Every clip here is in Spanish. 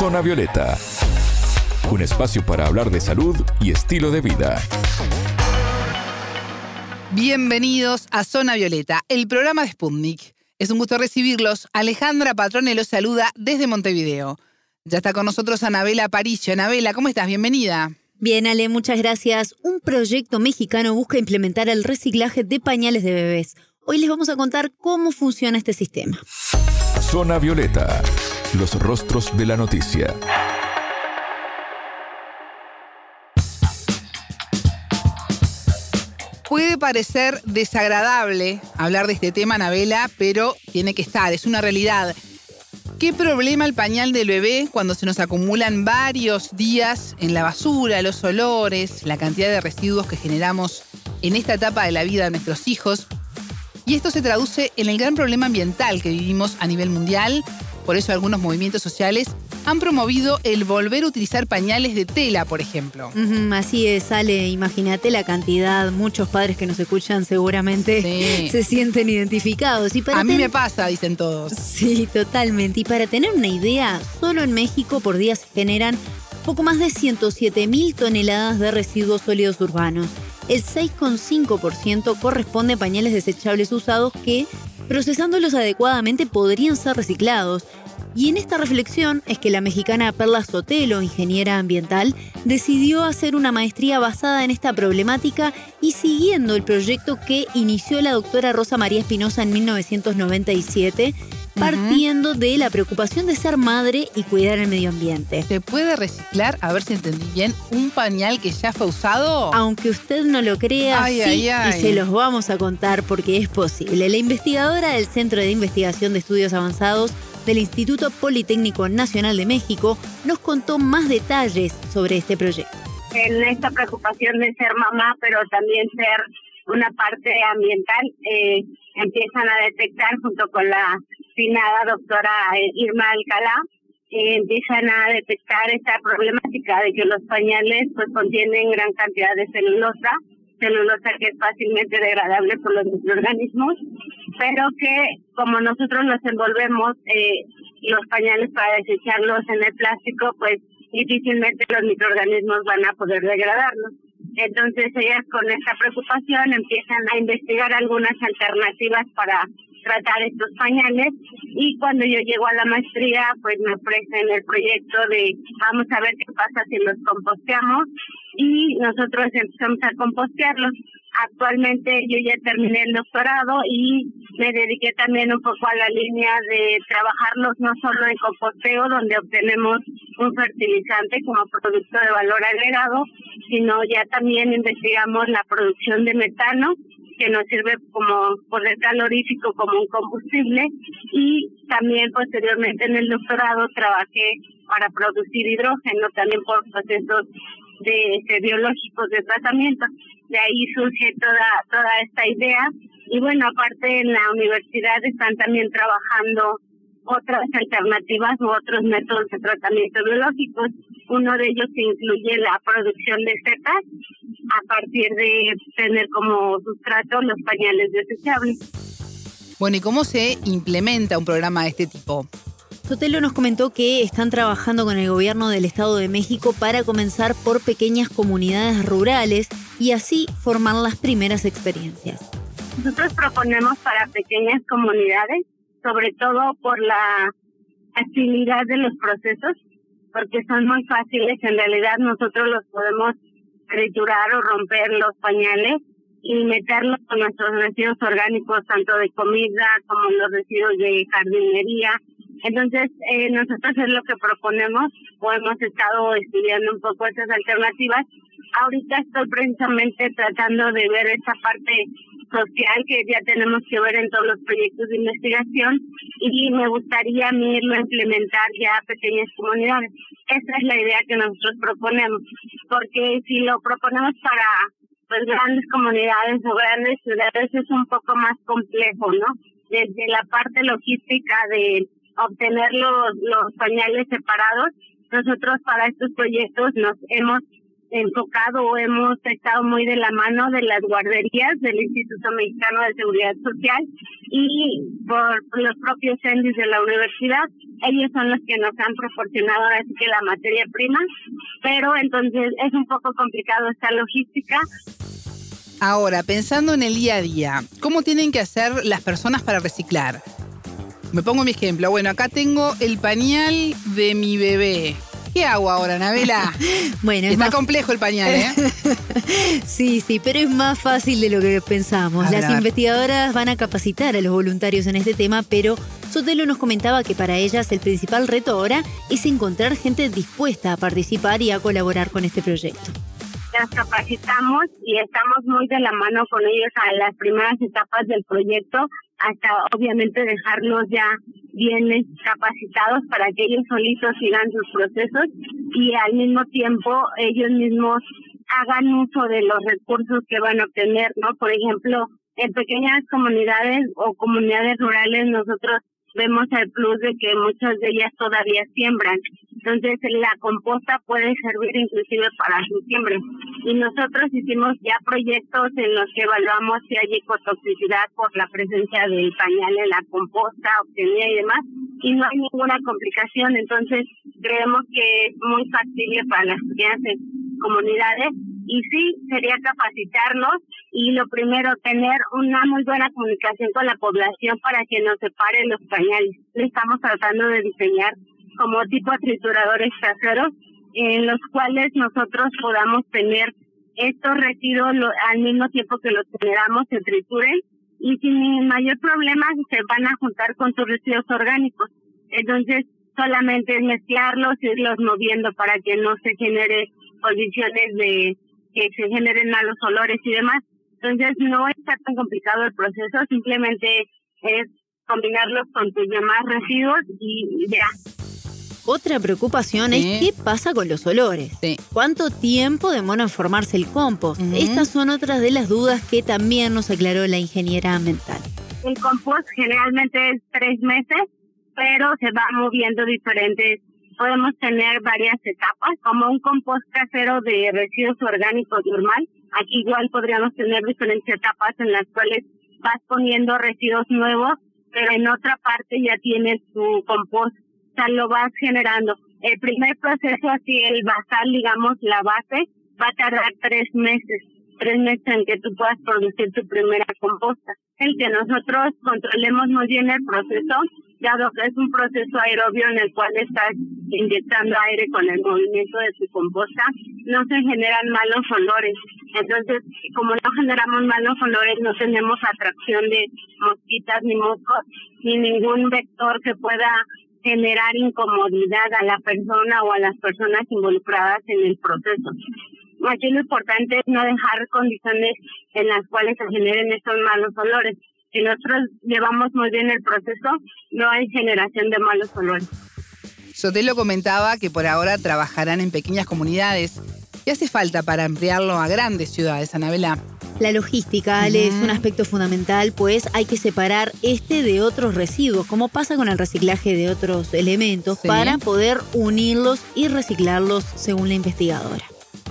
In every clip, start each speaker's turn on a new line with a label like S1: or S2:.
S1: Zona Violeta, un espacio para hablar de salud y estilo de vida.
S2: Bienvenidos a Zona Violeta, el programa de Sputnik. Es un gusto recibirlos. Alejandra Patrone los saluda desde Montevideo. Ya está con nosotros Anabela Aparicio. Anabela, ¿cómo estás? Bienvenida.
S3: Bien, Ale, muchas gracias. Un proyecto mexicano busca implementar el reciclaje de pañales de bebés. Hoy les vamos a contar cómo funciona este sistema.
S1: Zona Violeta, los rostros de la noticia.
S2: Puede parecer desagradable hablar de este tema, Anabela, pero tiene que estar, es una realidad. ¿Qué problema el pañal del bebé cuando se nos acumulan varios días en la basura, los olores, la cantidad de residuos que generamos en esta etapa de la vida de nuestros hijos? Y esto se traduce en el gran problema ambiental que vivimos a nivel mundial. Por eso algunos movimientos sociales han promovido el volver a utilizar pañales de tela, por ejemplo.
S3: así es, Ale. Imagínate la cantidad. Muchos padres que nos escuchan seguramente se sienten identificados.
S2: Y para a mí me pasa, dicen todos.
S3: Sí, totalmente. Y para tener una idea, solo en México por día se generan poco más de 107 mil toneladas de residuos sólidos urbanos. El 6,5% corresponde a pañales desechables usados que, procesándolos adecuadamente, podrían ser reciclados. Y en esta reflexión es que la mexicana Perla Sotelo, ingeniera ambiental, decidió hacer una maestría basada en esta problemática y siguiendo el proyecto que inició la doctora Rosa María Espinosa en 1997 partiendo de la preocupación de ser madre y cuidar el medio ambiente.
S2: ¿Se puede reciclar, a ver si entendí bien, un pañal que ya fue usado?
S3: Aunque usted no lo crea, sí, y se los vamos a contar porque es posible. La investigadora del Centro de Investigación de Estudios Avanzados del Instituto Politécnico Nacional de México nos contó más detalles sobre este proyecto.
S4: En esta preocupación de ser mamá, pero también ser una parte ambiental, eh, empiezan a detectar junto con la finada doctora Irma Alcalá, eh, empiezan a detectar esta problemática de que los pañales pues contienen gran cantidad de celulosa, celulosa que es fácilmente degradable por los microorganismos, pero que como nosotros los envolvemos, eh, los pañales para desecharlos en el plástico, pues difícilmente los microorganismos van a poder degradarlos. Entonces ellas con esta preocupación empiezan a investigar algunas alternativas para tratar estos pañales. Y cuando yo llego a la maestría pues me ofrecen el proyecto de vamos a ver qué pasa si los composteamos y nosotros empezamos a compostearlos. Actualmente yo ya terminé el doctorado y me dediqué también un poco a la línea de trabajarlos no solo en composteo, donde obtenemos un fertilizante como producto de valor agregado, sino ya también investigamos la producción de metano que nos sirve como poder calorífico, como un combustible, y también posteriormente en el doctorado trabajé para producir hidrógeno, también por procesos de, biológicos de tratamiento. De ahí surge toda, toda esta idea. Y bueno, aparte en la universidad están también trabajando otras alternativas u otros métodos de tratamiento biológicos. Uno de ellos incluye la producción de setas a partir de tener como sustrato los pañales desechables.
S2: Bueno, ¿y cómo se implementa un programa de este tipo?
S3: Sotelo nos comentó que están trabajando con el gobierno del Estado de México para comenzar por pequeñas comunidades rurales y así formar las primeras experiencias.
S4: Nosotros proponemos para pequeñas comunidades, sobre todo por la agilidad de los procesos, porque son muy fáciles. En realidad nosotros los podemos triturar o romper los pañales y meterlos con nuestros residuos orgánicos, tanto de comida como los residuos de jardinería, entonces, eh, nosotros es lo que proponemos o hemos estado estudiando un poco esas alternativas. Ahorita estoy precisamente tratando de ver esa parte social que ya tenemos que ver en todos los proyectos de investigación y me gustaría a mí irlo a implementar ya a pequeñas comunidades. Esa es la idea que nosotros proponemos, porque si lo proponemos para pues grandes comunidades o grandes ciudades es un poco más complejo, ¿no? Desde la parte logística de obtener los, los pañales separados. Nosotros para estos proyectos nos hemos enfocado o hemos estado muy de la mano de las guarderías del Instituto Mexicano de Seguridad Social y por los propios CENDIS de la universidad. Ellos son los que nos han proporcionado ahora sí que la materia prima, pero entonces es un poco complicado esta logística.
S2: Ahora, pensando en el día a día, ¿cómo tienen que hacer las personas para reciclar? Me pongo mi ejemplo. Bueno, acá tengo el pañal de mi bebé. ¿Qué hago ahora, Nabela?
S3: bueno,
S2: es Está complejo el pañal, ¿eh?
S3: sí, sí, pero es más fácil de lo que pensamos. Las investigadoras van a capacitar a los voluntarios en este tema, pero Sotelo nos comentaba que para ellas el principal reto ahora es encontrar gente dispuesta a participar y a colaborar con este proyecto
S4: las capacitamos y estamos muy de la mano con ellos a las primeras etapas del proyecto hasta obviamente dejarlos ya bien capacitados para que ellos solitos sigan sus procesos y al mismo tiempo ellos mismos hagan uso de los recursos que van a obtener, ¿no? Por ejemplo, en pequeñas comunidades o comunidades rurales nosotros vemos el plus de que muchas de ellas todavía siembran. Entonces la composta puede servir inclusive para su siembra. Y nosotros hicimos ya proyectos en los que evaluamos si hay ecotoxicidad por la presencia del pañal en la composta obtenida y demás. Y no hay ninguna complicación. Entonces creemos que es muy factible para las comunidades y sí sería capacitarlos y lo primero tener una muy buena comunicación con la población para que nos separe los pañales. Le estamos tratando de diseñar como tipo trituradores caseros en los cuales nosotros podamos tener estos residuos al mismo tiempo que los generamos se trituren y sin mayor problema se van a juntar con sus residuos orgánicos. Entonces solamente es mezclarlos, irlos moviendo para que no se genere condiciones de que se generen malos olores y demás. Entonces no está tan complicado el proceso, simplemente es combinarlos con tus demás residuos y ya.
S3: Otra preocupación es qué pasa con los olores. ¿Cuánto tiempo demora en formarse el compost? Estas son otras de las dudas que también nos aclaró la ingeniera ambiental.
S4: El compost generalmente es tres meses, pero se va moviendo diferentes podemos tener varias etapas, como un compost casero de residuos orgánicos normal. Aquí igual podríamos tener diferentes etapas en las cuales vas poniendo residuos nuevos, pero en otra parte ya tienes tu compost, o sea, lo vas generando. El primer proceso, así el basal, digamos, la base, va a tardar tres meses, tres meses en que tú puedas producir tu primera composta. El que nosotros controlemos muy bien el proceso dado que es un proceso aerobio en el cual estás inyectando aire con el movimiento de su composta, no se generan malos olores. Entonces, como no generamos malos olores, no tenemos atracción de mosquitas ni moscos, ni ningún vector que pueda generar incomodidad a la persona o a las personas involucradas en el proceso. Aquí lo importante es no dejar condiciones en las cuales se generen estos malos olores si nosotros llevamos muy bien el proceso, no hay generación de malos olores.
S2: Sotelo comentaba que por ahora trabajarán en pequeñas comunidades. ¿Qué hace falta para ampliarlo a grandes ciudades, Anabela?
S3: La logística, Ale, es un aspecto fundamental, pues hay que separar este de otros residuos, como pasa con el reciclaje de otros elementos, para poder unirlos y reciclarlos según la investigadora.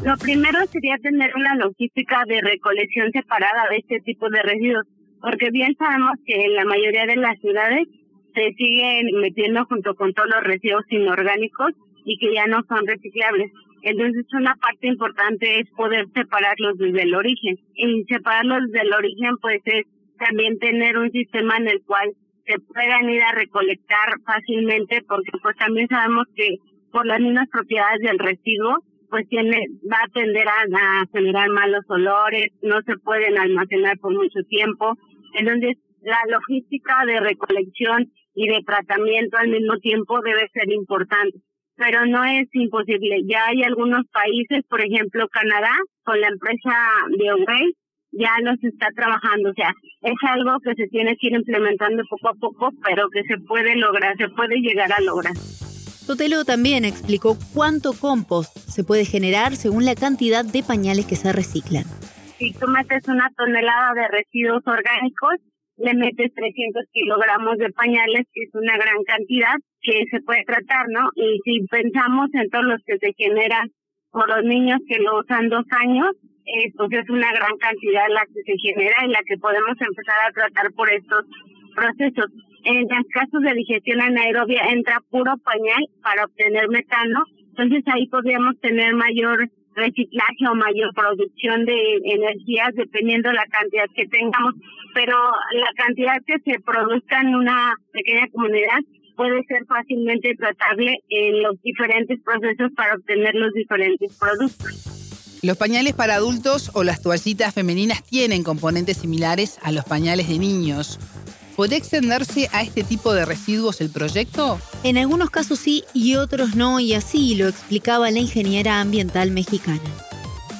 S4: Lo primero sería tener una logística de recolección separada de este tipo de residuos porque bien sabemos que en la mayoría de las ciudades se siguen metiendo junto con todos los residuos inorgánicos y que ya no son reciclables. Entonces una parte importante es poder separarlos desde el origen. Y separarlos desde el origen pues es también tener un sistema en el cual se puedan ir a recolectar fácilmente porque pues también sabemos que por las mismas propiedades del residuo pues tiene va a tender a, a generar malos olores, no se pueden almacenar por mucho tiempo entonces, la logística de recolección y de tratamiento al mismo tiempo debe ser importante. Pero no es imposible. Ya hay algunos países, por ejemplo Canadá, con la empresa de ya los está trabajando. O sea, es algo que se tiene que ir implementando poco a poco, pero que se puede lograr, se puede llegar a lograr.
S3: Sotelo también explicó cuánto compost se puede generar según la cantidad de pañales que se reciclan
S4: si tú metes una tonelada de residuos orgánicos, le metes 300 kilogramos de pañales, que es una gran cantidad que se puede tratar, ¿no? Y si pensamos en todos los que se generan por los niños que lo usan dos años, eh, pues es una gran cantidad la que se genera y la que podemos empezar a tratar por estos procesos. En los casos de digestión anaerobia entra puro pañal para obtener metano, entonces ahí podríamos tener mayor reciclaje o mayor producción de energías dependiendo la cantidad que tengamos, pero la cantidad que se produzca en una pequeña comunidad puede ser fácilmente tratable en los diferentes procesos para obtener los diferentes productos.
S2: Los pañales para adultos o las toallitas femeninas tienen componentes similares a los pañales de niños. ¿Puede extenderse a este tipo de residuos el proyecto?
S3: En algunos casos sí y otros no, y así lo explicaba la ingeniera ambiental mexicana.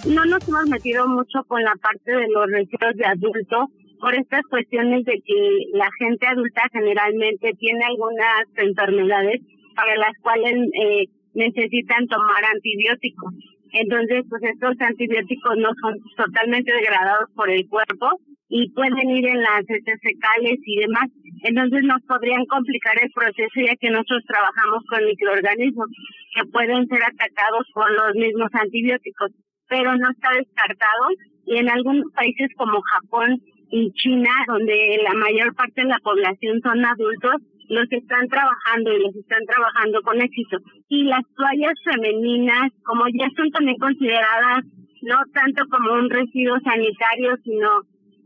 S4: No nos hemos metido mucho con la parte de los residuos de adultos por estas cuestiones de que la gente adulta generalmente tiene algunas enfermedades para las cuales eh, necesitan tomar antibióticos. Entonces, pues estos antibióticos no son totalmente degradados por el cuerpo y pueden ir en las heces fecales y demás. Entonces nos podrían complicar el proceso ya que nosotros trabajamos con microorganismos que pueden ser atacados por los mismos antibióticos, pero no está descartado y en algunos países como Japón y China, donde la mayor parte de la población son adultos, los están trabajando y los están trabajando con éxito. Y las toallas femeninas, como ya son también consideradas no tanto como un residuo sanitario, sino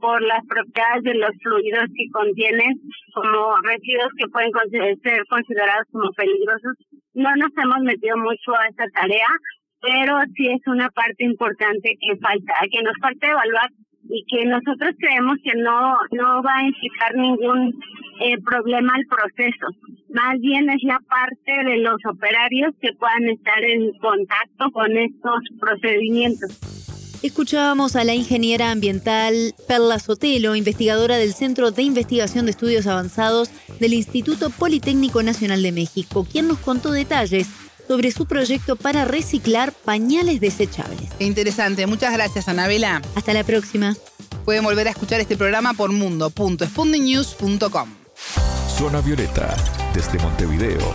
S4: por las propiedades de los fluidos que contienen como residuos que pueden ser considerados como peligrosos. No nos hemos metido mucho a esta tarea, pero sí es una parte importante que falta, que nos falta evaluar y que nosotros creemos que no no va a implicar ningún eh, problema al proceso. Más bien es la parte de los operarios que puedan estar en contacto con estos procedimientos.
S3: Escuchábamos a la ingeniera ambiental Perla Sotelo, investigadora del Centro de Investigación de Estudios Avanzados del Instituto Politécnico Nacional de México, quien nos contó detalles sobre su proyecto para reciclar pañales desechables.
S2: interesante, muchas gracias Anabela.
S3: Hasta la próxima.
S2: Pueden volver a escuchar este programa por mundo.spundinews.com.
S1: Zona Violeta, desde Montevideo,